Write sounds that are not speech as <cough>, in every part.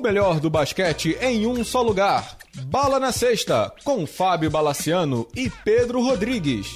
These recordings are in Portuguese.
O melhor do basquete em um só lugar. Bala na Sexta, com Fábio Balaciano e Pedro Rodrigues.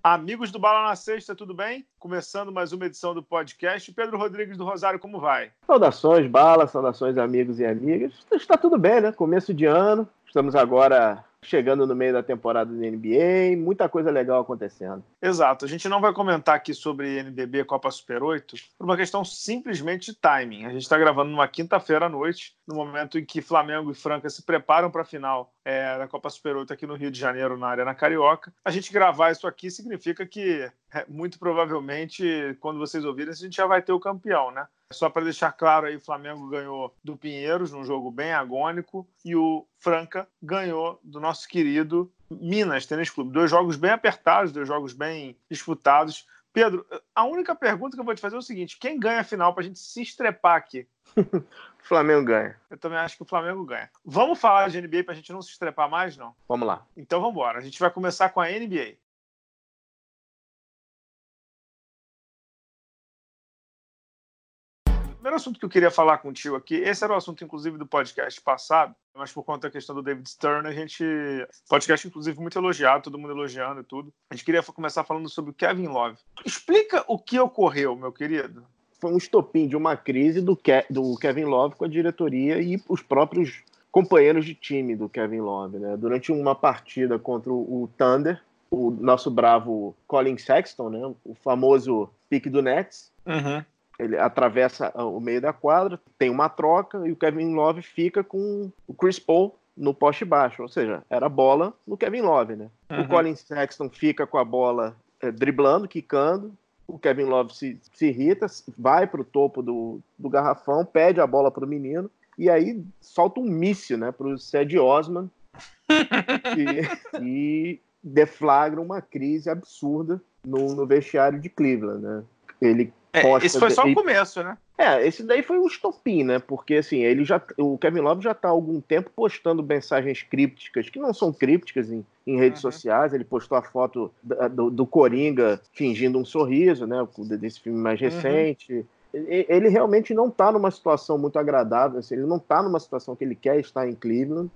Amigos do Bala na Sexta, tudo bem? Começando mais uma edição do podcast. Pedro Rodrigues do Rosário, como vai? Saudações, Bala, saudações, amigos e amigas. Está tudo bem, né? Começo de ano. Estamos agora chegando no meio da temporada da NBA, muita coisa legal acontecendo. Exato. A gente não vai comentar aqui sobre NBB Copa Super 8 por uma questão simplesmente de timing. A gente está gravando numa quinta-feira à noite, no momento em que Flamengo e Franca se preparam para a final é, da Copa Super 8 aqui no Rio de Janeiro, na Arena Carioca. A gente gravar isso aqui significa que, é, muito provavelmente, quando vocês ouvirem, a gente já vai ter o campeão, né? Só para deixar claro aí, o Flamengo ganhou do Pinheiros num jogo bem agônico e o Franca ganhou do nosso querido Minas Tênis Clube. Dois jogos bem apertados, dois jogos bem disputados. Pedro, a única pergunta que eu vou te fazer é o seguinte: quem ganha a final para a gente se estrepar aqui? o <laughs> Flamengo ganha. Eu também acho que o Flamengo ganha. Vamos falar de NBA para a gente não se estrepar mais, não? Vamos lá. Então vamos embora. A gente vai começar com a NBA. Primeiro assunto que eu queria falar contigo aqui, esse era o assunto, inclusive, do podcast passado, mas por conta da questão do David Stern, a gente. Podcast, inclusive, muito elogiado, todo mundo elogiando e tudo. A gente queria começar falando sobre o Kevin Love. Explica o que ocorreu, meu querido. Foi um estopim de uma crise do, Ke do Kevin Love com a diretoria e os próprios companheiros de time do Kevin Love, né? Durante uma partida contra o Thunder, o nosso bravo Colin Sexton, né? O famoso pique do Nets. Uhum ele atravessa ah, o meio da quadra, tem uma troca e o Kevin Love fica com o Chris Paul no poste baixo, ou seja, era bola no Kevin Love, né? Uhum. O Colin Sexton fica com a bola é, driblando, quicando, o Kevin Love se, se irrita, vai para o topo do, do garrafão, pede a bola para o menino e aí solta um míssil, né, para o Ced Osman e, <laughs> e, deflagra uma crise absurda no, no vestiário de Cleveland, né? Ele é, esse foi só o começo, né? É, esse daí foi um estopim, né? Porque assim, ele já, o Kevin Love já está há algum tempo postando mensagens crípticas, que não são crípticas em, em redes uhum. sociais. Ele postou a foto do, do, Coringa fingindo um sorriso, né? Desse filme mais uhum. recente. Uhum. Ele, ele, realmente não está numa situação muito agradável, assim, ele não está numa situação que ele quer estar em Cleveland,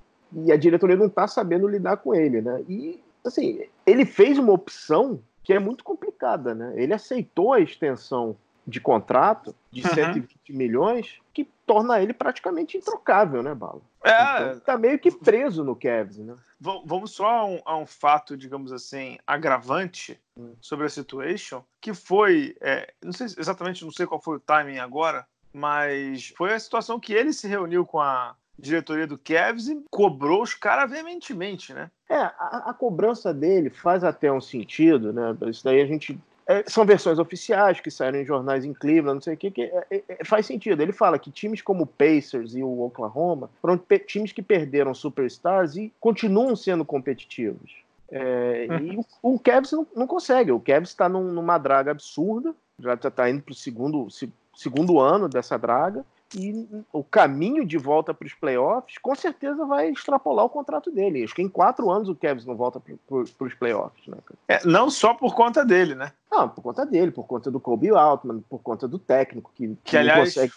e a diretoria não está sabendo lidar com ele, né? E, assim, ele fez uma opção que é muito complicada, né? Ele aceitou a extensão de contrato de uhum. 120 milhões, que torna ele praticamente introcável, né, Bala? É. Então, tá meio que preso no Cavs, né? Vamos só a um, a um fato, digamos assim, agravante hum. sobre a situation, que foi, é, não sei exatamente, não sei qual foi o timing agora, mas foi a situação que ele se reuniu com a diretoria do Cavs e cobrou os caras veementemente, né? É, a, a, cobrança dele faz até um sentido, né? Isso daí a gente. É, são versões oficiais que saíram em jornais em Cleveland, não sei o que, que é, é, é faz sentido. Ele fala que times como o Pacers e o Oklahoma foram times que perderam superstars e continuam sendo competitivos. É, e o, o Cavs não, não, consegue. O Cavs está num, numa draga absurda, já está indo para o segundo, segundo ano dessa draga e o caminho de volta para os playoffs com certeza vai extrapolar o contrato dele. Acho que em quatro anos o Kevin não volta para os playoffs. Né? É, não só por conta dele, né? Não, por conta dele, por conta do Kobe Altman, por conta do técnico que, que, que aliás, consegue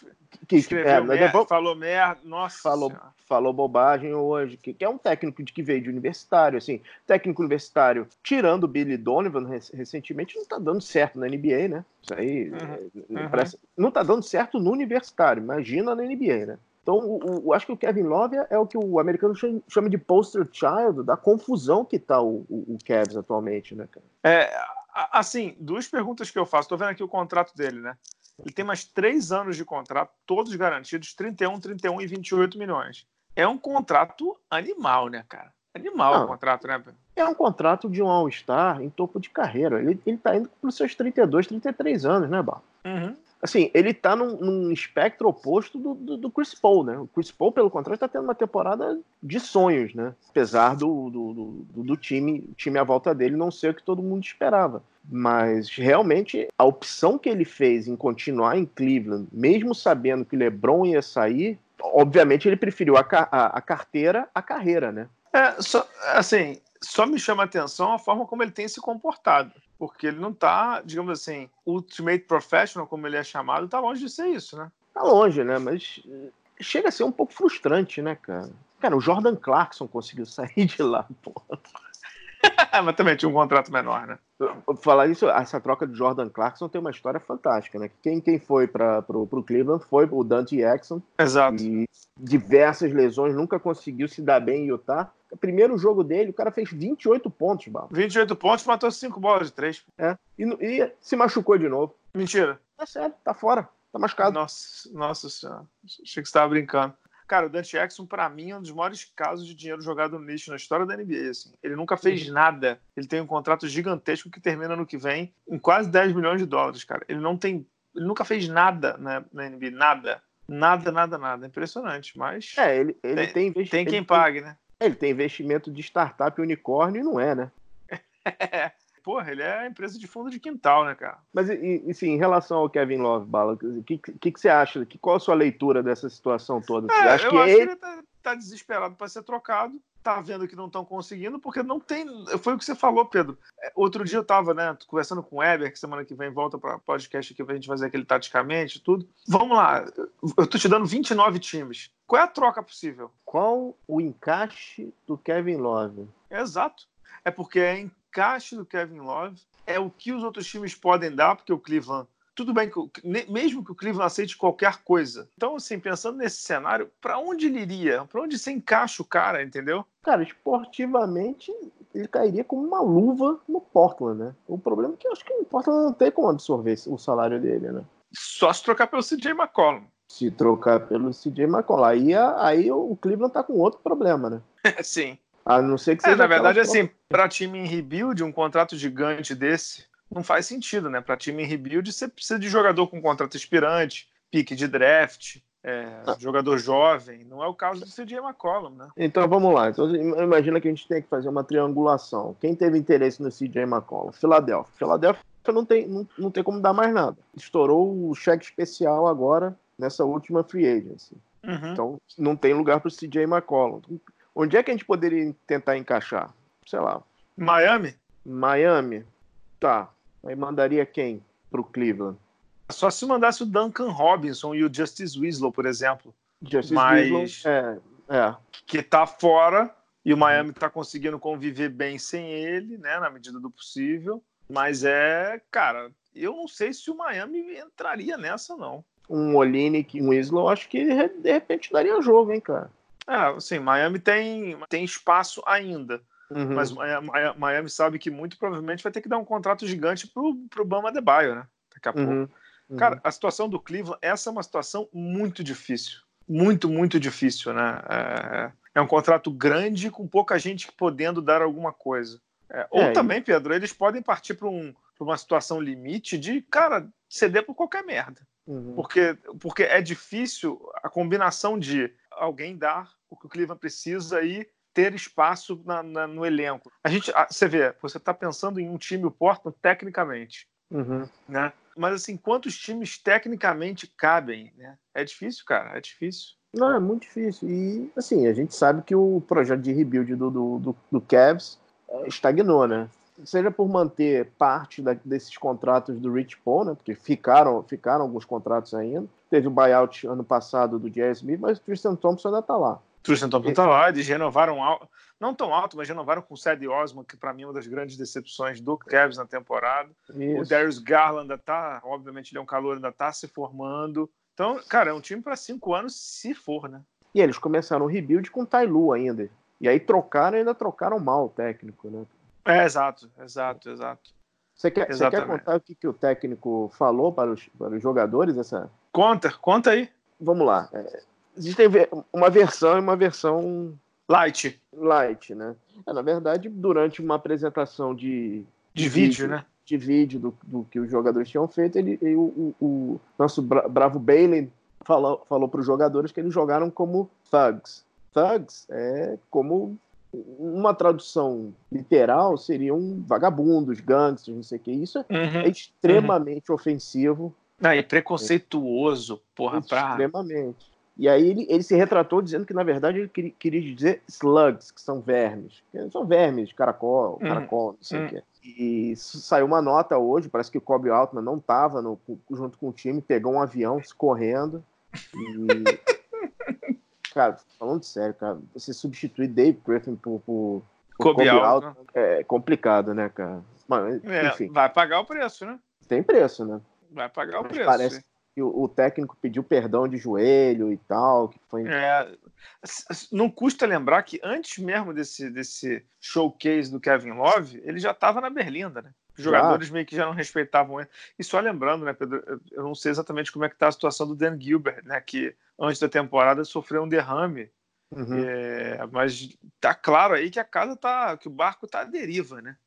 que escreveu é, merda, depois, falou merda, nossa. Falou, falou bobagem hoje, que, que, é um técnico de que veio de universitário, assim, técnico universitário, tirando o Billy Donovan recentemente, não tá dando certo na NBA, né? Isso aí uhum, eh, uhum. Parece, não tá dando certo no universitário, imagina na NBA, né? Então, o, o, acho que o Kevin Love é o que o americano chama de poster child da confusão que tá o, o, o Cavs atualmente, né, cara? É, assim, duas perguntas que eu faço. Tô vendo aqui o contrato dele, né? Ele tem mais três anos de contrato, todos garantidos, 31, 31 e 28 milhões. É um contrato animal, né, cara? Animal Não, o contrato, né? É um contrato de um All-Star em topo de carreira. Ele, ele tá indo para os seus 32, 33 anos, né, Bar? Uhum. Assim, ele tá num, num espectro oposto do, do, do, Chris Paul, né? O Chris Paul, pelo contrário, tá tendo uma temporada de sonhos, né? Apesar do, do, do, time, time à volta dele não ser o que todo mundo esperava. Mas realmente a opção que ele fez em continuar em Cleveland, mesmo sabendo que LeBron ia sair, obviamente ele preferiu a, a, a carteira à carreira, né? É, só, assim, só me chama a atenção a forma como ele tem se comportado. Porque ele não tá, digamos assim, ultimate professional, como ele é chamado, tá longe de ser isso, né? Tá longe, né? Mas eh, chega a ser um pouco frustrante, né, cara? Cara, o Jordan Clarkson conseguiu <laughs> sair de lá, porra. <laughs> Mas também tinha um contrato menor, né? Falar isso, essa troca de Jordan Clarkson tem uma história fantástica, né? Quem, quem foi para o Cleveland foi o Dante Jackson. Exato. E diversas lesões, nunca conseguiu se dar bem em Utah. O primeiro jogo dele, o cara fez 28 pontos, Bala. 28 pontos, matou 5 bolas de 3. É. E, e, se machucou de novo. Mentira. É sério, tá fora. Tá machucado. Nossa, nossa senhora. Achei que você tava brincando. Cara, o Dante Jackson, para mim, é um dos maiores casos de dinheiro jogado no lixo na história da NBA. Assim. Ele nunca fez uhum. nada. Ele tem um contrato gigantesco que termina no que vem em quase 10 milhões de dólares, cara. Ele não tem. Ele nunca fez nada na, na NBA. Nada. Nada, nada, nada. Impressionante. Mas. É, ele, ele tem, tem investimento. Tem quem pague, né? Ele tem investimento de startup unicórnio e não é, né? <laughs> porra, ele é empresa de fundo de quintal, né, cara? Mas, e, e sim, em relação ao Kevin Love, Bala, o que, que, que, você acha? Que, qual a sua leitura dessa situação toda? Você é, acha eu que acho ele... que ele tá, tá desesperado para ser trocado, tá vendo que não estão conseguindo, porque não tem. Foi o que você falou, Pedro. É, outro dia eu tava, né, conversando com o Weber, que semana que vem volta para podcast aqui pra gente fazer aquele taticamente tudo. Vamos lá, eu tô te dando 29 times. Qual é a troca possível? Qual o encaixe do Kevin Love? Exato. É porque é encaixe do Kevin Love é o que os outros times podem dar, porque o Cleveland. Tudo bem, que mesmo que o Cleveland aceite qualquer coisa. Então, assim, pensando nesse cenário, para onde ele iria? Para onde você encaixa o cara, entendeu? Cara, esportivamente, ele cairia como uma luva no Portland, né? O problema é que eu acho que o Portland não tem como absorver o salário dele, né? Só se trocar pelo CJ McCollum. Se trocar pelo CJ McCollum. Aí, aí o Cleveland tá com outro problema, né? <laughs> Sim. A não ser que seja. É, na verdade, assim, para time em rebuild, um contrato gigante desse não faz sentido, né? Para time em rebuild, você precisa de jogador com contrato expirante, pique de draft, é, ah. jogador jovem. Não é o caso do CJ McCollum, né? Então vamos lá. Então, imagina que a gente tem que fazer uma triangulação. Quem teve interesse no CJ McCollum? Filadélfia. Filadélfia não tem, não, não tem como dar mais nada. Estourou o cheque especial agora nessa última free agency. Uhum. Então não tem lugar para o CJ McCollum. Onde é que a gente poderia tentar encaixar? Sei lá. Miami? Miami. Tá. Aí mandaria quem pro Cleveland? Só se mandasse o Duncan Robinson e o Justice Winslow, por exemplo. Justice Mas... Winslow, é, é. Que tá fora e o Miami tá conseguindo conviver bem sem ele, né, na medida do possível. Mas é, cara, eu não sei se o Miami entraria nessa, não. Um Olinick e um Winslow, acho que de repente daria jogo, hein, cara. É, assim, Miami tem, tem espaço ainda. Uhum. Mas Miami sabe que muito provavelmente vai ter que dar um contrato gigante pro, pro Bama Baio, né? Daqui a pouco. Uhum. Uhum. Cara, a situação do Cleveland, essa é uma situação muito difícil. Muito, muito difícil, né? É, é um contrato grande com pouca gente podendo dar alguma coisa. É, ou é, também, Pedro, eles podem partir para um, uma situação limite de, cara, ceder por qualquer merda. Uhum. Porque, porque é difícil a combinação de alguém dar o que o Cleveland precisa e ter espaço na, na, no elenco. A gente, você vê, você está pensando em um time o Portland tecnicamente, uhum. né? Mas assim, quantos times tecnicamente cabem? Né? É difícil, cara, é difícil. Não, é muito difícil. E assim, a gente sabe que o projeto de rebuild do, do, do, do Cavs é, estagnou, né? Seja por manter parte da, desses contratos do Rich Paul, né? Porque ficaram, ficaram alguns contratos ainda. Teve o buyout ano passado do J.S. Smith, mas o Tristan Thompson ainda está lá. Tristan Thompson está lá, eles renovaram não tão alto, mas renovaram com o Cedi Osman, que para mim é uma das grandes decepções do Cavs na temporada. Isso. O Darius Garland ainda tá, obviamente ele é um calor, ainda está se formando. Então, cara, é um time para cinco anos, se for, né? E eles começaram o rebuild com o Tailu ainda. E aí trocaram e ainda trocaram mal o técnico, né? É, exato, exato, exato. Você quer, você quer contar o que, que o técnico falou para os, para os jogadores? Essa... Conta, conta aí. Vamos lá. É, existe uma versão e uma versão light. Light, né? É, na verdade, durante uma apresentação de, de, de vídeo, vídeo, né? De vídeo do, do, que os jogadores tinham feito, ele, ele o, o, nosso bravo Bailey falou, falou para os jogadores que eles jogaram como thugs. Thugs é como uma tradução literal seriam vagabundos, gangsters, não sei o que. Isso uhum, é extremamente uhum. ofensivo. Não, e preconceituoso, porra, Extremamente. E aí ele, ele se retratou dizendo que, na verdade, ele queria, queria dizer slugs, que são vermes. Que são vermes, caracol, uhum. caracol, não sei o uhum. que. E saiu uma nota hoje, parece que o Kobe Altman não estava junto com o time, pegou um avião correndo. E... <laughs> cara, falando sério, cara, você substituir Dave Griffin por, por, por Kobe, Kobe Altman é complicado, né, cara? Mas, é, enfim. Vai pagar o preço, né? Tem preço, né? Vai pagar Mas o preço. Parece, o, o, técnico pediu perdão de joelho e tal. Que foi... É, não custa lembrar que antes mesmo desse, desse showcase do Kevin Love, ele já estava na Berlinda, né? Os jogadores meio que já não respeitavam ele. E só lembrando, né, Pedro, eu não sei exatamente como é que está a situação do Dan Gilbert, né, que antes da temporada sofreu um derrame. Uhum. É, mas tá claro aí que a casa tá, que o barco tá à deriva, né?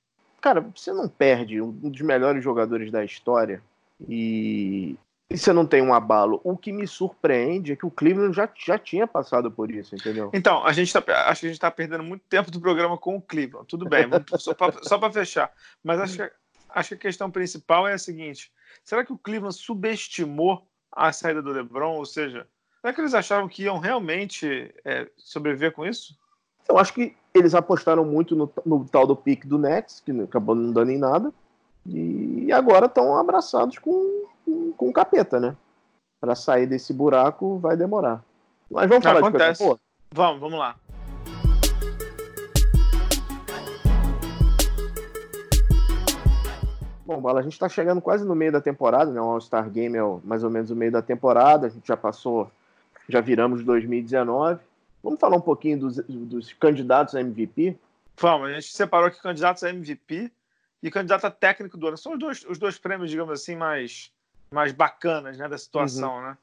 Cara, você não perde um dos melhores jogadores da história e e você não tem um abalo. O que me surpreende é que o Cleveland já, já tinha passado por isso, entendeu? Então, a gente tá, acho que a gente está perdendo muito tempo do programa com o Cleveland. Tudo bem, <laughs> só para fechar. Mas acho que, acho que a questão principal é a seguinte: será que o Cleveland subestimou a saída do LeBron? Ou seja, será que eles achavam que iam realmente é, sobreviver com isso? Eu acho que eles apostaram muito no, no tal do pique do Nets, que acabou não dando em nada. E agora estão abraçados com com, capeta, né? Para sair desse buraco vai demorar. Mas vamos falar Acontece. de coisa? Vamos, vamos lá. Bom, Bala, a gente está chegando quase no meio da temporada, né? O All-Star Game é mais ou menos o meio da temporada. A gente já passou, já viramos 2019. Vamos falar um pouquinho dos, dos candidatos a MVP? Vamos, a gente separou aqui candidatos a MVP e candidato a técnico do ano. São os dois, os dois prêmios, digamos assim, mais mais bacanas né, da situação, uhum. né?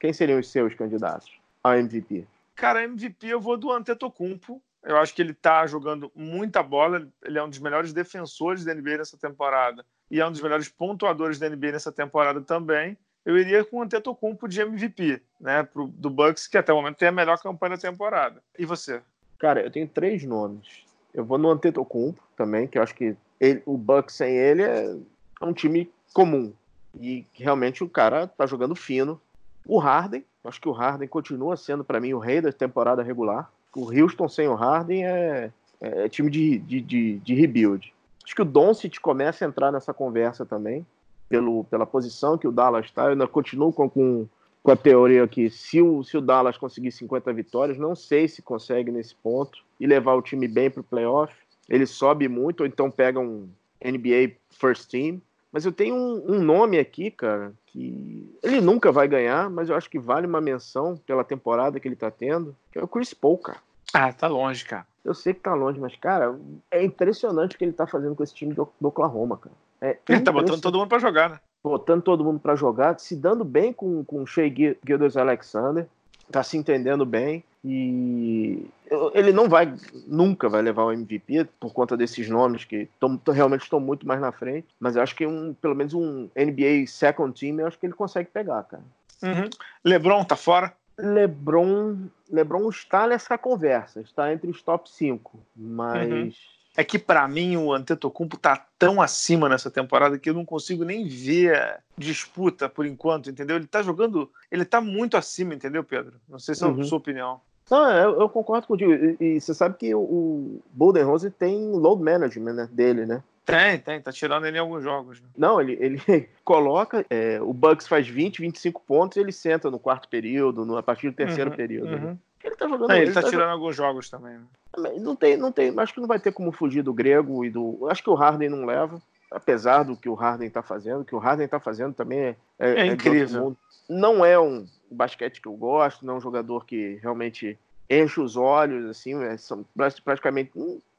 Quem seriam os seus candidatos a MVP? Cara, MVP eu vou do Antetokounmpo. Eu acho que ele tá jogando muita bola. Ele é um dos melhores defensores da NBA nessa temporada e é um dos melhores pontuadores da NBA nessa temporada também. Eu iria com o Antetokounmpo de MVP, né, pro, do Bucks, que até o momento tem a melhor campanha da temporada. E você? Cara, eu tenho três nomes. Eu vou no Antetokounmpo também, que eu acho que ele, o Bucks sem ele é um time comum. E realmente o cara tá jogando fino. O Harden, acho que o Harden continua sendo para mim o rei da temporada regular. O Houston sem o Harden é, é time de, de, de, de, rebuild. Acho que o Doncic começa a entrar nessa conversa também, pelo, pela posição que o Dallas está. Eu ainda continuo com, com, com a teoria que se o, se o Dallas conseguir 50 vitórias, não sei se consegue nesse ponto e levar o time bem para o playoff. Ele sobe muito, ou então pega um NBA First Team. Mas eu tenho um, um, nome aqui, cara, que ele nunca vai ganhar, mas eu acho que vale uma menção pela temporada que ele tá tendo, que é o Chris Paul, cara. Ah, tá longe, cara. Eu sei que tá longe, mas, cara, é impressionante o que ele tá fazendo com esse time do, do Oklahoma, cara. É ele tá botando todo mundo pra jogar, né? Botando todo mundo pra jogar, se dando bem com, com o Shea Gildas Alexander, tá se entendendo bem. E ele não vai, nunca vai levar o MVP por conta desses nomes que tão, realmente estão muito mais na frente. Mas eu acho que um, pelo menos um NBA second team, eu acho que ele consegue pegar, cara. Uhum. LeBron tá fora? LeBron, LeBron está nessa conversa, está entre os top 5, mas uhum é que para mim o Antetokounmpo tá tão acima nessa temporada que eu não consigo nem ver disputa por enquanto, entendeu? Ele tá jogando, ele tá muito acima, entendeu, Pedro? Não sei se é a uhum. sua opinião. Não, eu, eu concordo contigo. E, e, você sabe que o, o Bolden Rose tem load management né, dele, né? Tem, tem, tá tirando ele em alguns jogos. Né? Não, ele, ele <laughs> coloca, é, o Bucks faz 20, 25 pontos e ele senta no quarto período, no, a partir do terceiro uhum, período. Né? Uhum. Né? Ele tá jogando. É, ele, ele tá, tá tirando alguns jogos também. Né? Não tem, não tem. Acho que não vai ter como fugir do grego e do. Acho que o Harden não leva. Apesar do que o Harden tá fazendo, o que o Harden tá fazendo também é, é, é, é incrível. Não é um basquete que eu gosto, não é um jogador que realmente enche os olhos, assim, é, são praticamente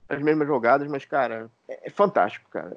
as mesmas jogadas, mas, cara, é, é fantástico, cara.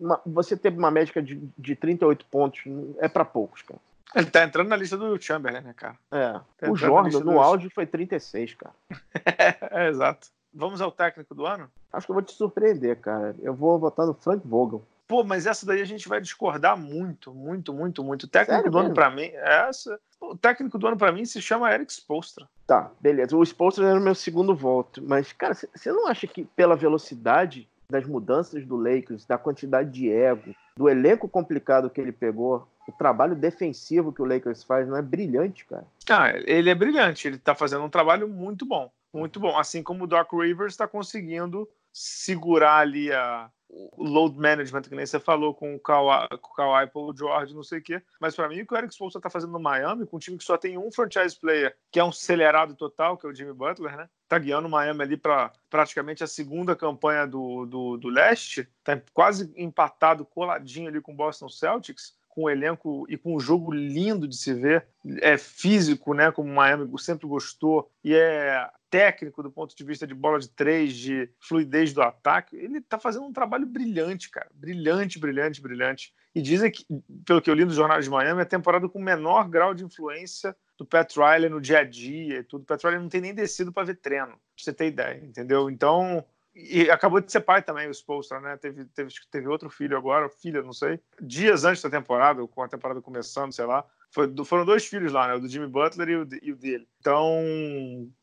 Uma, você ter uma médica de, de 38 pontos é para poucos, cara. Ele tá entrando na lista do Chamberlain, né, cara? É. Tá o Jordan, no auge, foi 36, cara. <laughs> é, exato. Vamos ao técnico do ano? Acho que eu vou te surpreender, cara. Eu vou votar no Frank Vogel. Pô, mas essa daí a gente vai discordar muito, muito, muito, muito. O técnico Sério do mesmo? ano para mim, essa, o técnico do ano para mim se chama Eric Spolstra. Tá, beleza. O Spolstra era o meu segundo voto, mas cara, você não acha que pela velocidade das mudanças do Lakers, da quantidade de ego, do elenco complicado que ele pegou, o trabalho defensivo que o Lakers faz não é brilhante, cara. Ah, ele é brilhante, ele tá fazendo um trabalho muito bom. Muito bom. Assim como o Doc Rivers está conseguindo segurar ali a, o load management, que nem você falou com o Kawhi, com o Kawhi Paul George, não sei o quê. Mas para mim, o que o Eric Spoelstra está fazendo no Miami, com um time que só tem um franchise player, que é um acelerado total, que é o Jimmy Butler, né? Tá guiando o Miami ali para praticamente a segunda campanha do, do, do leste, tá quase empatado, coladinho ali com o Boston Celtics com o elenco e com um jogo lindo de se ver, é físico, né, como o Miami sempre gostou, e é técnico do ponto de vista de bola de três, de fluidez do ataque, ele está fazendo um trabalho brilhante, cara. Brilhante, brilhante, brilhante. E dizem que, pelo que eu li nos jornais de Miami, é a temporada com menor grau de influência do Pat Riley no dia a dia e tudo. O Pat Riley não tem nem descido para ver treino, pra você ter ideia, entendeu? Então, e acabou de ser pai também, o Spolstra, né? Teve, teve, teve outro filho agora, filha, não sei. Dias antes da temporada, com a temporada começando, sei lá. Foi, foram dois filhos lá, né? O do Jimmy Butler e o, e o dele. Então,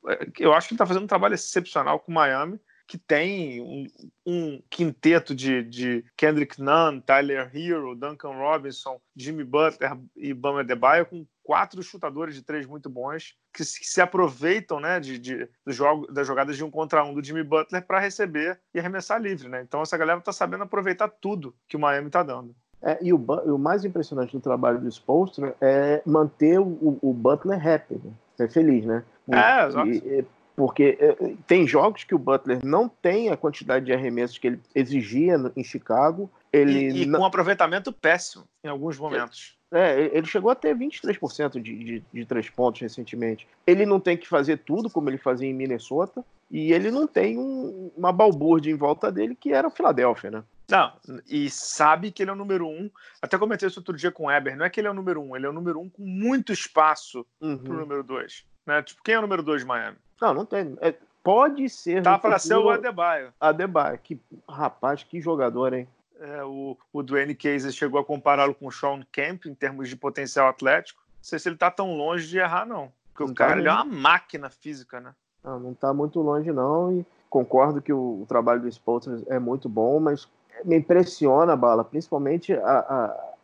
é, eu acho que ele está fazendo um trabalho excepcional com o Miami, que tem um, um quinteto de, de, Kendrick Nunn, Tyler Hero, Duncan Robinson, Jimmy Butler e Bama Debaio com quatro chutadores de três muito bons que se, que se aproveitam né, de, de, do jogo, das jogadas de um contra um do Jimmy Butler para receber e arremessar livre. Né? Então essa galera está sabendo aproveitar tudo que o Miami está dando. É, e o, o, mais impressionante do trabalho do Spolstra é manter o, o Butler happy, né? é feliz, né? É, exato. E, porque é, tem jogos que o Butler não tem a quantidade de arremessos que ele exigia em Chicago. Ele e, e não... com um aproveitamento péssimo em alguns momentos. É, ele chegou a ter 23% de, de, de três pontos recentemente. Ele não tem que fazer tudo como ele fazia em Minnesota. E ele não tem um, uma balbúrdia em volta dele que era o Philadelphia, né? Não, e sabe que ele é o número um. Até comentei isso outro dia com o Eber. Não é que ele é o número um, ele é o número um com muito espaço uhum. pro número dois. Né? Tipo, quem é o número dois de Miami? Não, não tem. É, pode ser. Tá para ser o Adebayo. Adebayo. Que, rapaz, que jogador, hein? É, o, o Dwayne Casey chegou a compará-lo com o Sean Kemp em termos de potencial atlético. Não sei se ele tá tão longe de errar, não. Porque não o cara tá é uma máquina física, né? Não, não tá muito longe, não. E concordo que o, o trabalho do Spolster é muito bom, mas me impressiona, Bala, principalmente a,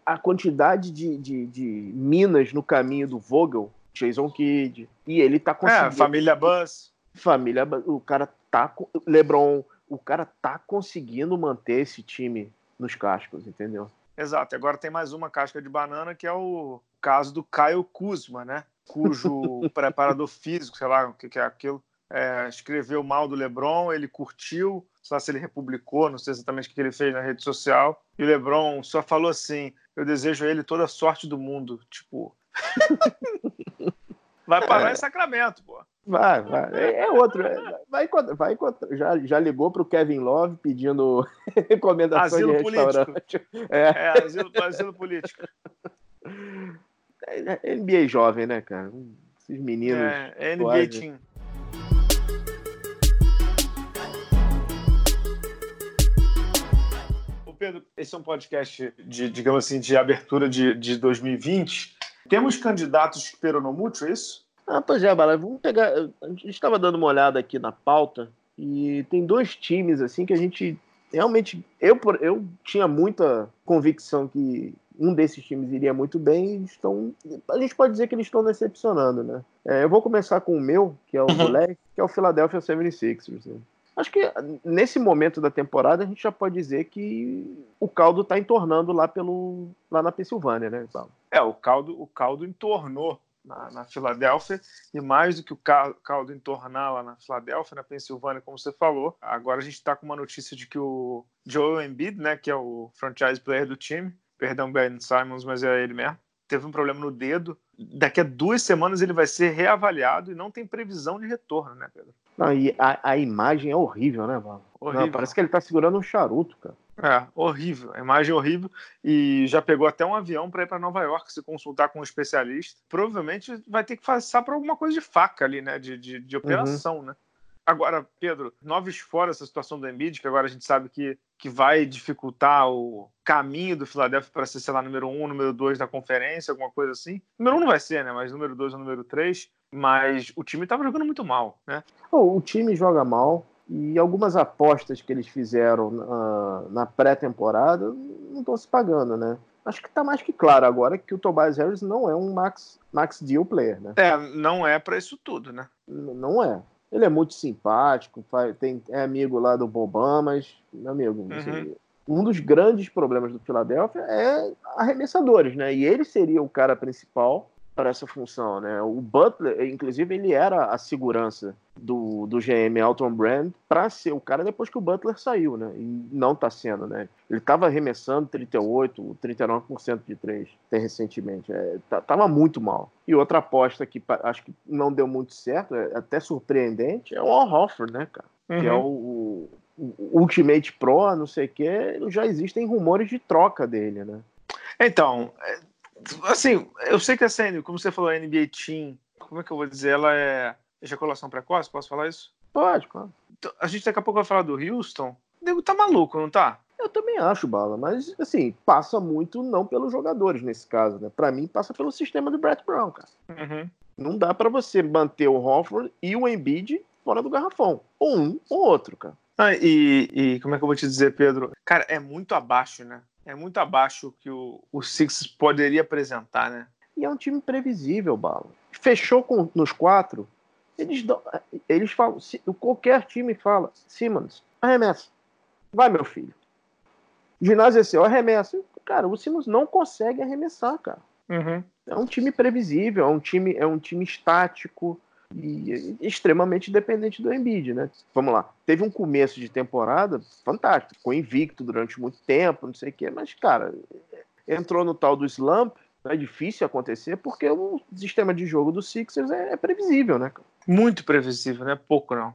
a, a quantidade de, de, de, minas no caminho do Vogel, Jason Kidd, e ele tá é, conseguindo... É, família Buzz. Família o cara tá... LeBron, o cara tá conseguindo manter esse time nos cascos, entendeu? Exato, agora tem mais uma casca de banana, que é o caso do Caio Kuzma, né? Cujo <laughs> preparador físico, sei lá o que, que é aquilo, é, escreveu mal do LeBron, ele curtiu, só se ele republicou, não sei exatamente o que ele fez na rede social. E o LeBron só falou assim: Eu desejo a ele toda a sorte do mundo. Tipo. <laughs> vai parar é. em Sacramento, pô. Vai, vai. É, é outro. É, vai, vai, já, já ligou para o Kevin Love pedindo <laughs> recomendações asilo de restaurante. Político. É, é asilo, asilo político. É, NBA jovem, né, cara? Esses meninos. É, NBA Team. Pedro, esse é um podcast de, digamos assim, de abertura de, de 2020. Temos candidatos que peronomútil, é isso? Ah, pois é, Bala, vamos pegar. A gente estava dando uma olhada aqui na pauta e tem dois times assim que a gente realmente. Eu, eu tinha muita convicção que um desses times iria muito bem e estão. A gente pode dizer que eles estão decepcionando, né? É, eu vou começar com o meu, que é o moleque, uhum. que é o Philadelphia 76ers. Né? Acho que nesse momento da temporada a gente já pode dizer que o caldo está entornando lá pelo lá na Pensilvânia, né? É, o caldo o caldo entornou na, na Filadélfia e mais do que o caldo entornar lá na Filadélfia, na Pensilvânia, como você falou, agora a gente está com uma notícia de que o Joel Embiid, né, que é o franchise player do time, perdão Ben Simons, mas é ele mesmo, teve um problema no dedo. Daqui a duas semanas ele vai ser reavaliado e não tem previsão de retorno, né, Pedro? Não, e a, a imagem é horrível, né, Val? Horrível. Não, parece que ele tá segurando um charuto, cara. É, horrível. A imagem é horrível. E já pegou até um avião para ir para Nova York se consultar com um especialista. Provavelmente vai ter que passar por alguma coisa de faca ali, né? De, de, de operação, uhum. né? Agora, Pedro, noves fora essa situação do Embiid, que agora a gente sabe que, que vai dificultar o caminho do Philadelphia para ser, sei lá, número um, número dois da conferência, alguma coisa assim. Número um não vai ser, né? Mas número dois ou número três. Mas o time estava jogando muito mal, né? Oh, o time joga mal. E algumas apostas que eles fizeram na, na pré-temporada não estão se pagando, né? Acho que está mais que claro agora que o Tobias Harris não é um max, max deal player, né? É, não é para isso tudo, né? N não é. Ele é muito simpático, faz, tem, é amigo lá do Bobão, mas, meu amigo, uhum. assim, um dos grandes problemas do Philadelphia é arremessadores, né? E ele seria o cara principal para essa função, né? O Butler, inclusive, ele era a segurança do, do GM Alton Brand para ser o cara depois que o Butler saiu, né? E não está sendo, né? Ele estava arremessando 38, 39% de três até recentemente. É, tava muito mal. E outra aposta que acho que não deu muito certo, é até surpreendente, é o Al Hofford, né, cara? Uhum. Que é o, o, o Ultimate Pro, não sei o que, já existem rumores de troca dele, né? Então, assim, eu sei que a CN, como você falou, a NBA Team, como é que eu vou dizer? Ela é ejaculação precoce? Posso falar isso? Pode, claro. Então, a gente daqui a pouco vai falar do Houston. O nego tá maluco, não tá? Eu também acho, Bala, mas assim, passa muito não pelos jogadores nesse caso, né? Pra mim, passa pelo sistema do Brett Brown, cara. Uhum. Não dá para você manter o Hofford e o Embiid fora do garrafão. Ou um ou outro, cara. Ah, e, e como é que eu vou te dizer, Pedro? Cara, é muito abaixo, né? É muito abaixo que o, o Six poderia apresentar, né? E é um time previsível, Bala. Fechou com, nos quatro, eles, dão, eles falam, se, qualquer time fala, Simmons, arremessa. Vai, meu filho. Ginásio esse, arremessa. Cara, o Simmons não consegue arremessar, cara. Uhum. É um time previsível, é um time, é um time estático e extremamente dependente do Embiid, né? Vamos lá, teve um começo de temporada fantástico, ficou invicto durante muito tempo, não sei o quê, mas, cara, entrou no tal do slump, é difícil acontecer, porque o sistema de jogo do Sixers é, é previsível, né? Muito previsível, né? Pouco não.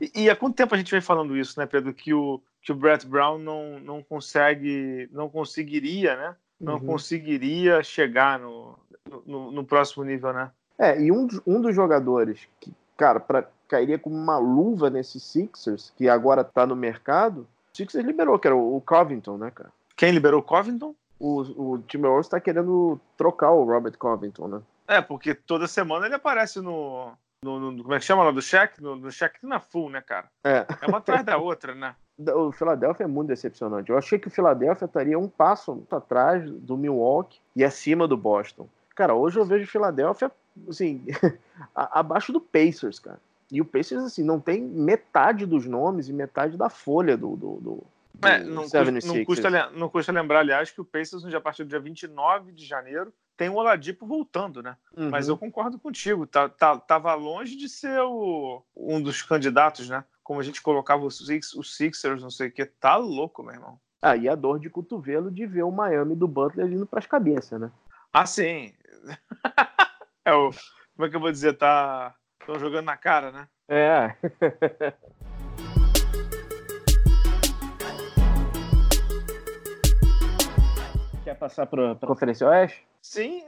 E, e, há quanto tempo a gente vem falando isso, né, Pedro? Que o, que o Brett Brown não, não consegue, não conseguiria, né? Não uhum. conseguiria chegar no, no, no próximo nível, né? É, e um, um dos jogadores que, cara, pra, cairia como uma luva nesses Sixers, que agora tá no mercado, o Sixers liberou, que era o, Covington, né, cara? Quem liberou o Covington? O, o Timberwolves está querendo trocar o Robert Covington, né? É, porque toda semana ele aparece no, no, no, como é que chama lá do check? No, no check na full, né, cara? É. É uma atrás da outra, né? <laughs> O Philadelphia é muito decepcionante. Eu achei que o Philadelphia estaria um passo atrás do Milwaukee e acima do Boston. Cara, hoje eu vejo o Philadelphia assim, <laughs> abaixo do Pacers, cara. E o Pacers, assim, não tem metade dos nomes e metade da folha do. do, do, é, não, custa, não, custa, não custa lembrar, aliás, que o Pacers, a partir do dia 29 de janeiro, tem o Oladipo voltando, né? Uhum. Mas eu concordo contigo, tá, tá, tava longe de ser o, um dos candidatos, né? Como a gente colocava os, os Sixers, não sei o que, tá louco, meu irmão. Ah, e a dor de cotovelo de ver o Miami do Butler indo pras cabeças, né? Ah, sim. <laughs> É o. Como é que eu vou dizer? Tá. Estão jogando na cara, né? É. <laughs> Quer passar para a Conferência Oeste? Sim,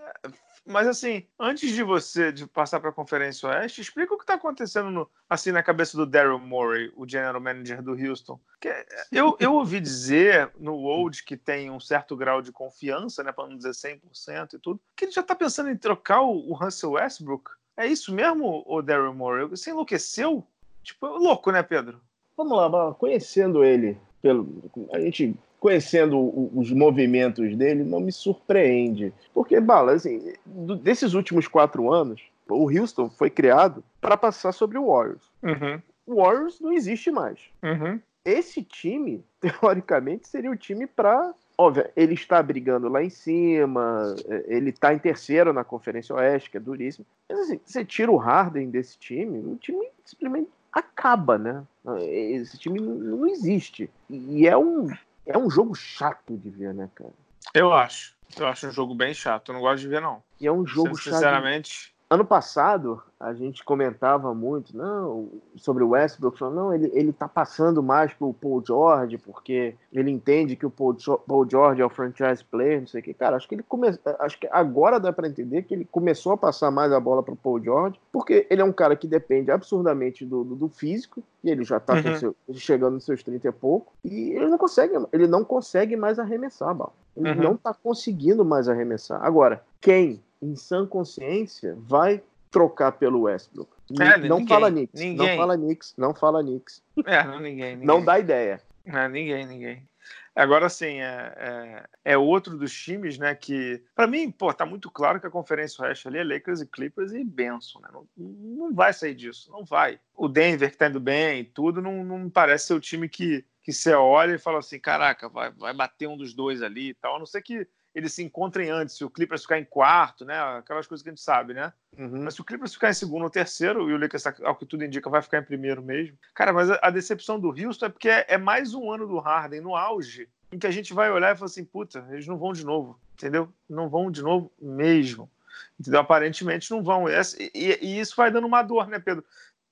mas assim, antes de você de passar para a Conferência Oeste, explica o que está acontecendo no, assim na cabeça do Daryl Morey, o general manager do Houston. Que eu, eu ouvi dizer no Old que tem um certo grau de confiança, né, para não dizer 100% e tudo, que ele já está pensando em trocar o, o Russell Westbrook. É isso mesmo, o Daryl Morey? Você enlouqueceu? Tipo, é louco, né, Pedro? Vamos lá, conhecendo ele, pelo, a gente conhecendo os movimentos dele, não me surpreende. Porque, Bala, assim, desses últimos quatro anos, o Houston foi criado para passar sobre o Warriors. Uhum. O Warriors não existe mais. Uhum. Esse time, <laughs> teoricamente, seria o time para. Óbvio, ele está brigando lá em cima, é, ele está em terceiro na Conferência Oeste, que é duríssimo. Mas assim, você tira o Harden desse time, o time simplesmente acaba, né? Esse time não existe. E é um é um jogo chato de ver, né, cara? Eu acho. Eu acho um jogo bem chato. Eu não gosto de ver, não. E é um jogo chato. Sinceramente. Ano passado, a gente comentava muito não, sobre o Westbrook, falando, não, ele, ele tá passando mais pro Paul George, porque ele entende que o Paul, Paul George é o franchise player, não sei o que. Cara, acho que ele come... acho que agora dá para entender que ele começou a passar mais a bola pro Paul George, porque ele é um cara que depende absurdamente do, do, do físico, e ele já tá uhum. seu, chegando nos seus 30 e pouco, e ele não consegue, ele não consegue mais arremessar, Bal. Ele uhum. não tá conseguindo mais arremessar. Agora, quem em sã consciência, vai trocar pelo Westbrook. É, não ninguém, fala Knicks. ninguém. Não fala Knicks. Não fala Knicks. É, não, ninguém, ninguém. Não dá ideia. É, ninguém, ninguém. Agora, assim, é, é, é outro dos times, né, que... Pra mim, pô, tá muito claro que a Conferência Oeste ali é Lakers e Clippers e Benson, né? Não, não vai sair disso, não vai. O Denver, que tá indo bem e tudo, não, não parece ser o time que, que você olha e fala assim, caraca, vai, vai bater um dos dois ali e tal. A não ser que eles se encontrem antes, se o Clippers ficar em quarto, né? Aquelas coisas que a gente sabe, né? Uhum. Mas se o Clippers ficar em segundo ou terceiro, e o Lakers, ao que tudo indica, vai ficar em primeiro mesmo. Cara, mas a, a decepção do Houston é porque é, é, mais um ano do Harden no auge, em que a gente vai olhar e falar assim, puta, eles não vão de novo, entendeu? Não vão de novo mesmo. Entendeu? Aparentemente não vão. E, e, e isso vai dando uma dor, né, Pedro?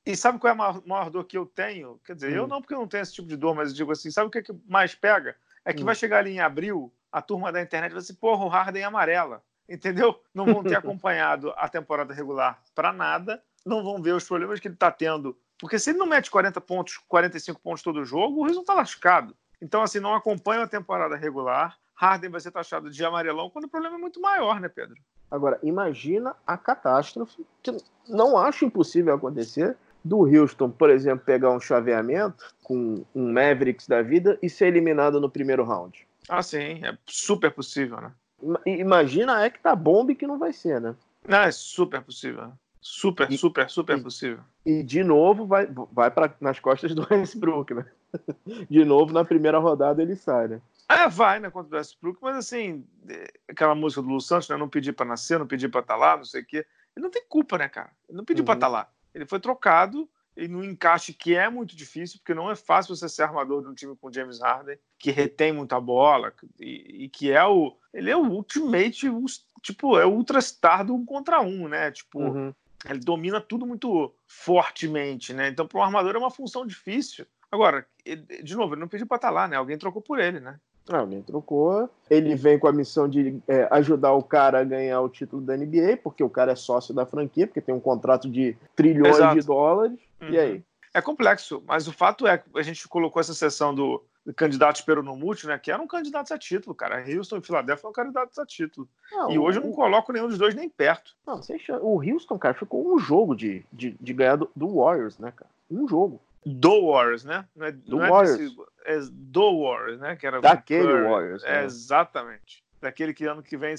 E sabe qual é a maior, maior dor que eu tenho? Quer dizer, hum. eu não porque eu não tenho esse tipo de dor, mas eu digo assim, sabe o que, é que mais pega? É que hum. vai chegar ali em abril, a turma da internet vai assim, porra, o Harden é amarela. Entendeu? Não vão ter <laughs> acompanhado a temporada regular para nada, não vão ver os problemas que ele está tendo. Porque se ele não mete 40 pontos, 45 pontos todo jogo, o Houston está lascado. Então, assim, não acompanha a temporada regular. Harden vai ser taxado de amarelão quando o problema é muito maior, né, Pedro? Agora, imagina a catástrofe, que não acho impossível acontecer, do Houston, por exemplo, pegar um chaveamento com um Mavericks da vida e ser eliminado no primeiro round. Ah, sim, é super possível, né? Imagina é que tá bomba que não vai ser, né? Não, é super possível. Super, e, super, super e, possível. E de novo vai, vai pra, nas costas do <laughs> Westbrook, né? De novo, na primeira rodada ele sai, né? É, vai, né, contra o Westbrook, mas assim, aquela música do Lu Santos, né? Não pedir pra nascer, não pedir pra estar tá lá, não sei o quê. Ele não tem culpa, né, cara? Ele não pediu uhum. pra estar tá lá. Ele foi trocado e no encaixe que é muito difícil, porque não é fácil você ser armador de um time com James Harden, que retém muita bola e, e que é o. Ele é o ultimate, tipo, é o ultrastar do um contra um, né? Tipo, uhum. ele domina tudo muito fortemente, né? Então, para um armador é uma função difícil. Agora, ele, de novo, ele não pediu para estar tá lá, né? Alguém trocou por ele, né? Não, alguém trocou. Ele vem com a missão de é, ajudar o cara a ganhar o título da NBA, porque o cara é sócio da franquia, porque tem um contrato de trilhões Exato. de dólares. Uhum. E aí? É complexo, mas o fato é que a gente colocou essa sessão do, do candidato peronomútil, né? Que eram candidatos a título, cara. Houston e Filadélfia são candidatos a título. Não, e hoje o... eu não coloco nenhum dos dois nem perto. Não, o Houston, cara, ficou um jogo de, de, de ganhar do, do Warriors, né, cara? Um jogo. Do Warriors, né? Não é, do não é Warriors. Desse, é do Warriors, né? Que era Daquele Curry. Warriors. É, né? Exatamente. Daquele que ano que vem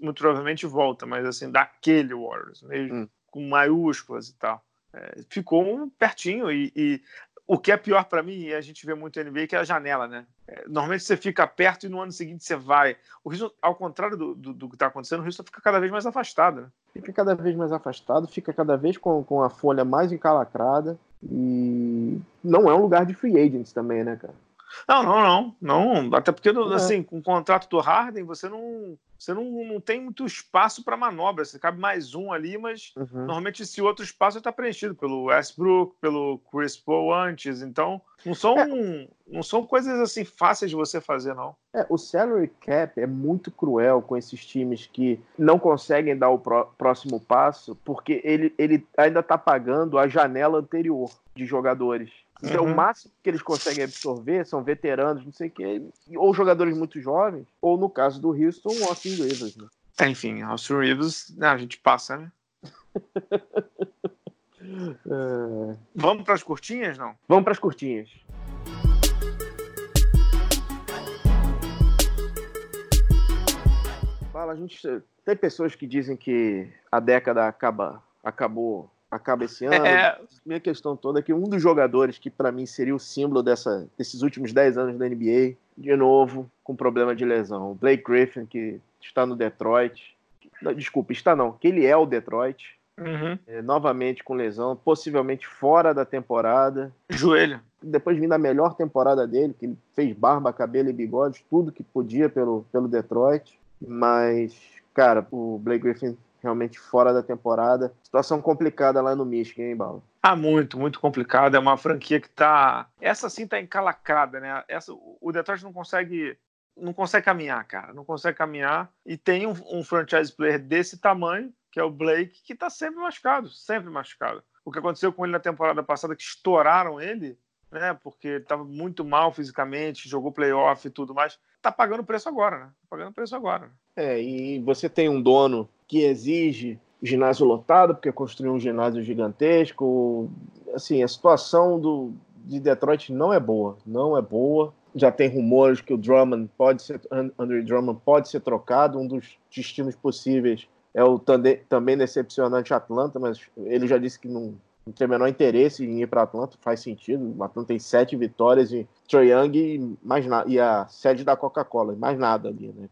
muito provavelmente volta, mas assim, daquele Warriors, mesmo, hum. com maiúsculas e tal. É, ficou um pertinho e, e, o que é pior para mim, e a gente vê muito NBA, que é a janela, né? É, normalmente você fica perto e no ano seguinte você vai. O Houston, ao contrário do, do, do que está acontecendo, o Houston fica cada vez mais afastado, né? Fica cada vez mais afastado, fica cada vez com, com a folha mais encalacrada. E não é um lugar de free agents também, né, cara? Não, não, não. não. Até porque, é. assim, com o contrato do Harden, você não você não, não tem muito espaço para manobra. Você cabe mais um ali, mas uhum. normalmente esse outro espaço está preenchido pelo Westbrook, pelo Chris Paul antes. Então, não são, é. não são coisas assim fáceis de você fazer, não. É, o salary cap é muito cruel com esses times que não conseguem dar o próximo passo, porque ele, ele ainda está pagando a janela anterior de jogadores. Então, uhum. o máximo que eles conseguem absorver são veteranos, não sei o quê, ou jogadores muito jovens, ou no caso do Houston, o Austin Rivers. Né? É, enfim, Austin Rivers, né, a gente passa, né? <laughs> é... Vamos para as curtinhas, não? Vamos para as curtinhas. Fala, a gente tem pessoas que dizem que a década acaba, acabou acaba esse <laughs> ano. É... Minha questão toda é que um dos jogadores que para mim seria o símbolo dessa, desses últimos 10 anos da NBA, de novo, com problema de lesão. O Blake Griffin, que está no Detroit. Não, desculpa, está não, que ele é o Detroit. Uhum. É, novamente com lesão, possivelmente fora da temporada. Joelho. Depois vindo a melhor temporada dele, que ele fez barba, cabelo e bigode, tudo que podia pelo, pelo Detroit. Mas, cara, o Blake Griffin realmente fora da temporada. Situação complicada lá no Michigan, hein, Bala? Ah, muito, muito complicada. É uma franquia que tá. Essa sim tá encalacrada, né? Essa, o Detroit não consegue. Não consegue caminhar, cara. Não consegue caminhar. E tem um, um franchise player desse tamanho, que é o Blake, que tá sempre machucado, sempre machucado. O que aconteceu com ele na temporada passada, que estouraram ele, né? Porque ele estava muito mal fisicamente, jogou playoff e tudo mais. Tá pagando preço agora, né? Tá pagando preço agora. É, e você tem um dono que exige ginásio lotado, porque construiu um ginásio gigantesco. Assim, a situação do, de Detroit não é boa, não é boa. Já tem rumores que o Drummond pode ser, Andre Drummond pode ser trocado. Um dos destinos possíveis é o também decepcionante Atlanta, mas ele já disse que não, não tem o menor interesse em ir para Atlanta, faz sentido. O Atlanta tem sete vitórias e Trae Young e, mais na, e a sede da Coca-Cola, mais nada ali, né?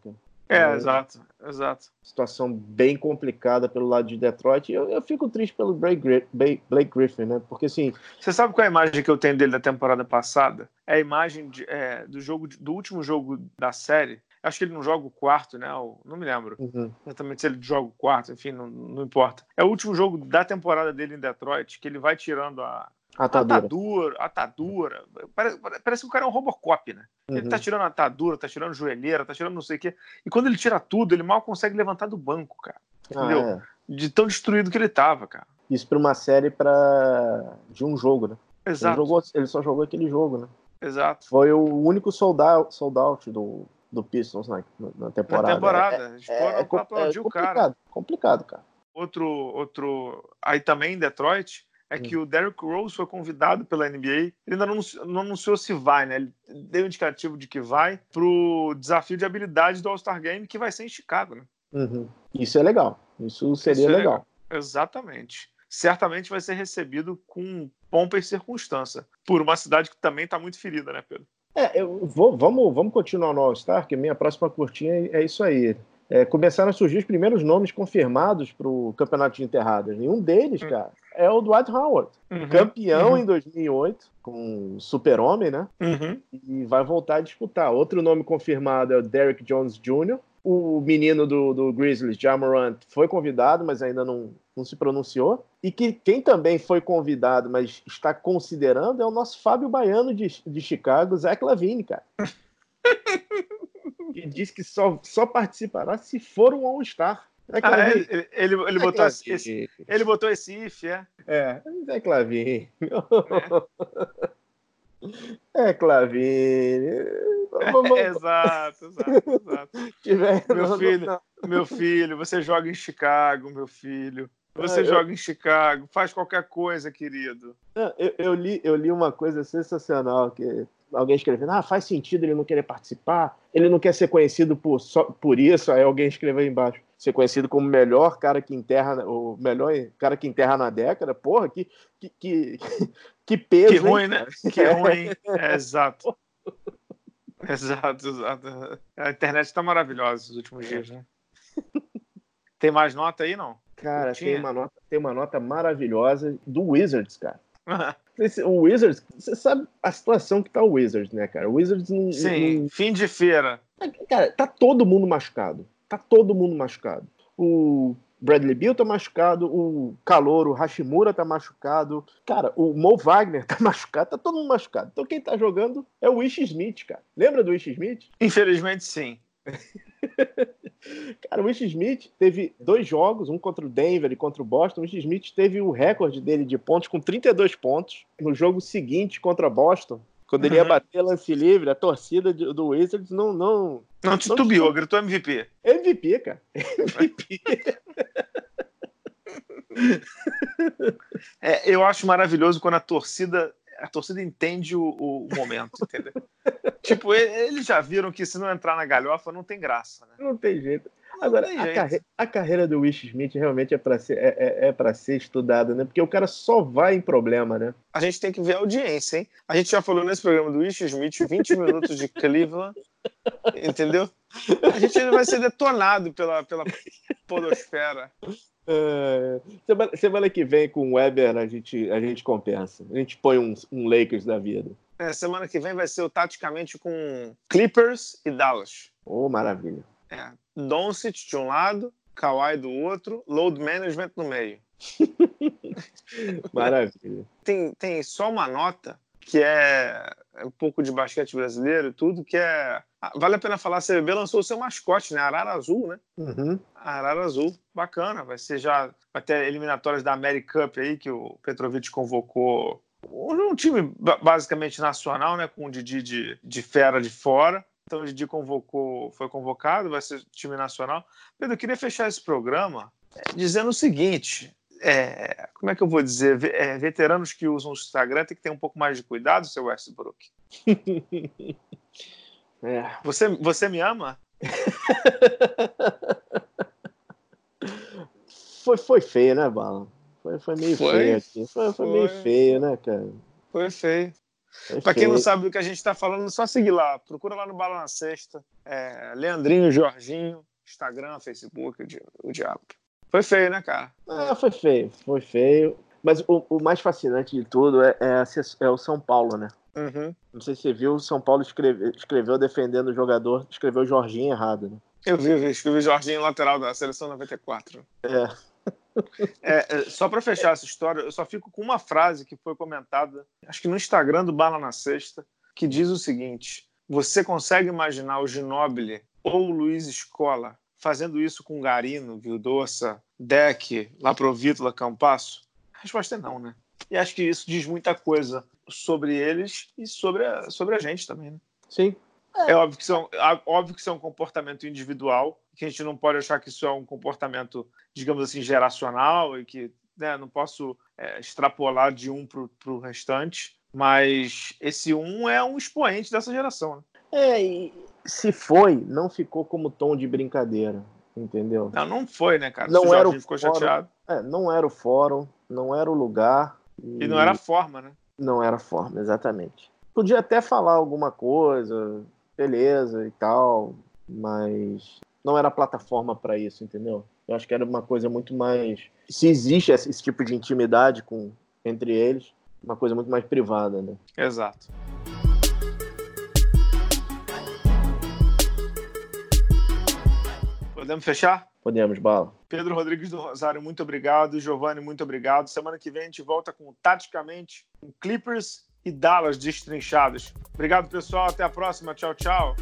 É, é, exato, exato. Situação bem complicada pelo lado de Detroit. Eu, eu fico triste pelo Blake, Blake Griffin, né? Porque assim. Você sabe qual é a imagem que eu tenho dele da temporada passada? É a imagem de, é, do jogo do último jogo da série. Acho que ele não joga o quarto, né? não me lembro uhum. exatamente se ele joga o quarto, enfim, não, não importa. É o último jogo da temporada dele em Detroit, que ele vai tirando a, Atadura. Atadura, atadura. Parece, parece que o cara é um Robocop, né? Uhum. Ele tá uhum. tirando atadura, tá tirando joelheira, tá tirando não sei o quê. E quando ele tira tudo, ele mal consegue levantar do banco, cara. Ah, Entendeu? É. De tão destruído que ele tava, cara. Isso pra uma série pra... de um jogo, né? Exato. Ele, jogou, ele só jogou aquele jogo, né? Exato. Foi o único sold out, sold out do, do Pistons na, na temporada. Na temporada. É, é, é, é, complicado, o cara. Complicado, cara. Outro, outro. Aí também em Detroit, é que hum. o Derrick Rose foi convidado pela NBA. Ele ainda não anunciou, não anunciou se vai, né? Ele deu um indicativo de que vai pro desafio de habilidade do All-Star Game, que vai ser em Chicago, né? Uhum. Isso é legal. Isso seria Isso é legal. legal. Exatamente. Certamente vai ser recebido com pompa e circunstância, por uma cidade que também está muito ferida, né, Pedro? É, eu vou, vamos, vamos continuar no All-Star, que minha próxima curtinha é isso aí. É, começaram a surgir os primeiros nomes confirmados para o campeonato de enterradas. Nenhum deles, hum. cara, é o Dwight Howard, uhum, campeão uhum. em 2008 com Super-Homem, né? Uhum. E vai voltar a disputar. Outro nome confirmado é o Derrick Jones Jr. O menino do, do Grizzlies, Jamorant, foi convidado, mas ainda não, não se pronunciou. E que quem também foi convidado, mas está considerando, é o nosso Fábio Baiano de, de Chicago, Zach Lavine, cara. <laughs> que diz que só, só participará se for um All-Star. É ah, ele, ele, ele, ele é botou esse, ele botou esse if, é? É, Zé Clavinho. É, <laughs> é. Vamos... É, <laughs> exato, exato, exato. Tiver... Meu filho, meu filho, você joga em Chicago, meu filho. Você ah, joga eu... em Chicago, faz qualquer coisa, querido. Eu, eu, li, eu li uma coisa sensacional que alguém escrevendo, ah, faz sentido ele não querer participar, ele não quer ser conhecido por, só, por isso, aí alguém escreveu aí embaixo, ser conhecido como o melhor cara que enterra, o melhor cara que enterra na década, porra, que, que, que, <laughs> que peso. Que ruim, hein, né? Que <laughs> ruim, é, exato. Exato, exato. A internet está maravilhosa esses últimos dias, né? Tem mais nota aí, não? Cara, tem uma, nota, tem uma nota maravilhosa do Wizards, cara. <laughs> O Wizards, você sabe a situação que tá o Wizards, né, cara? O Wizards não. Sim, não... fim de feira. Cara, tá todo mundo machucado. Tá todo mundo machucado. O Bradley Bill tá machucado, o Calor, o Hashimura tá machucado. Cara, o Mo Wagner <laughs> tá machucado, tá todo mundo machucado. Então quem tá jogando é o Wish Smith, cara. Lembra do Wish Smith? Infelizmente, sim. <laughs> Cara, o Wish Smith teve dois jogos, um contra o Denver e contra o Boston. O Wish Smith teve o recorde dele de pontos com 32 pontos. No jogo seguinte contra Boston, quando ele ia uhum. bater lance livre, a torcida do Wizards não. Não, não titubeou, não... gritou MVP. MVP, cara. MVP. <laughs> é, eu acho maravilhoso quando a torcida a torcida entende o, o momento, entendeu? Tipo, eles já viram que se não entrar na galhofa não tem graça, né? Não tem jeito. Agora, tem a, jeito. Carre a, carreira do Wish Smith realmente é para ser, é, é, é pra ser estudada, né? Porque o cara só vai em problema, né? A gente tem que ver a audiência, hein? A gente já falou nesse programa do Wish Smith 20 minutos de Cleveland, <laughs> entendeu? A gente vai ser detonado pela, pela podosfera. É, semana, semana, que vem com o Weber a gente, a gente compensa. A gente põe um, um Lakers da vida. É, semana que vem vai ser o taticamente com Clippers e Dallas. Oh, maravilha. É, Doncic de um lado, Kawhi do outro, load management no meio. <laughs> maravilha. Tem, tem só uma nota que é um pouco de basquete brasileiro e tudo, que é ah, vale a pena falar, a CBB lançou o seu mascote, né? Arara Azul, né? Uhum. Arara Azul, bacana. Vai ser já. Vai ter eliminatórias da American Cup aí, que o Petrovic convocou. Um time basicamente nacional, né? Com o Didi de, de fera de fora. Então o Didi convocou, foi convocado, vai ser time nacional. Pedro, eu queria fechar esse programa é, dizendo o seguinte: é, como é que eu vou dizer? É, veteranos que usam o Instagram tem que ter um pouco mais de cuidado, seu Westbrook. <laughs> é. você, você me ama? <laughs> foi, foi feio, né, Bala? Foi, foi meio foi, feio aqui. Foi, foi, foi, meio feio, né, cara? Foi feio. Para quem não sabe do que a gente está falando, só seguir lá. Procura lá no Bala na Sexta. É, Leandrinho, Jorginho, Instagram, Facebook, o, diabo. Foi feio, né, cara? É, foi feio, foi feio. Mas o, o mais fascinante de tudo é, é, é o São Paulo, né? Uhum. Não sei se você viu, o São Paulo escreve, escreveu defendendo o jogador, escreveu Jorginho errado, né? Eu vi, vi escrevi Jorginho lateral da seleção 94. É. é, é só para fechar essa história, eu só fico com uma frase que foi comentada, acho que no Instagram do Bala na Sexta, que diz o seguinte: Você consegue imaginar o Ginóbili ou o Luiz Escola fazendo isso com Garino, Vildoça, Deck, Laprovítola, Campasso? A resposta é não, né? E acho que isso diz muita coisa sobre eles e sobre a, sobre a gente também, né? Sim. É. é óbvio que, são, óbvio que isso é um comportamento individual, que a gente não pode achar que isso é um comportamento, digamos assim, geracional e que né, não posso é, extrapolar de um para o restante, mas esse um é um expoente dessa geração. Né? É, e se foi, não ficou como tom de brincadeira, entendeu? Não, não foi, né, cara? Não era o ficou fórum, chateado. É, não era o fórum, não era o lugar. E... e não era a forma, né? Não era a forma, exatamente. Podia até falar alguma coisa, beleza e tal, mas não era plataforma para isso, entendeu? Eu acho que era uma coisa muito mais. Se existe esse, esse tipo de intimidade com entre eles, uma coisa muito mais privada, né? Exato. Podemos fechar? Podemos, bala. Pedro Rodrigues do Rosário, muito obrigado. Giovanni, muito obrigado. Semana que vem a gente volta com Taticamente, com Clippers e Dallas destrinchados. Obrigado, pessoal. Até a próxima. Tchau, tchau.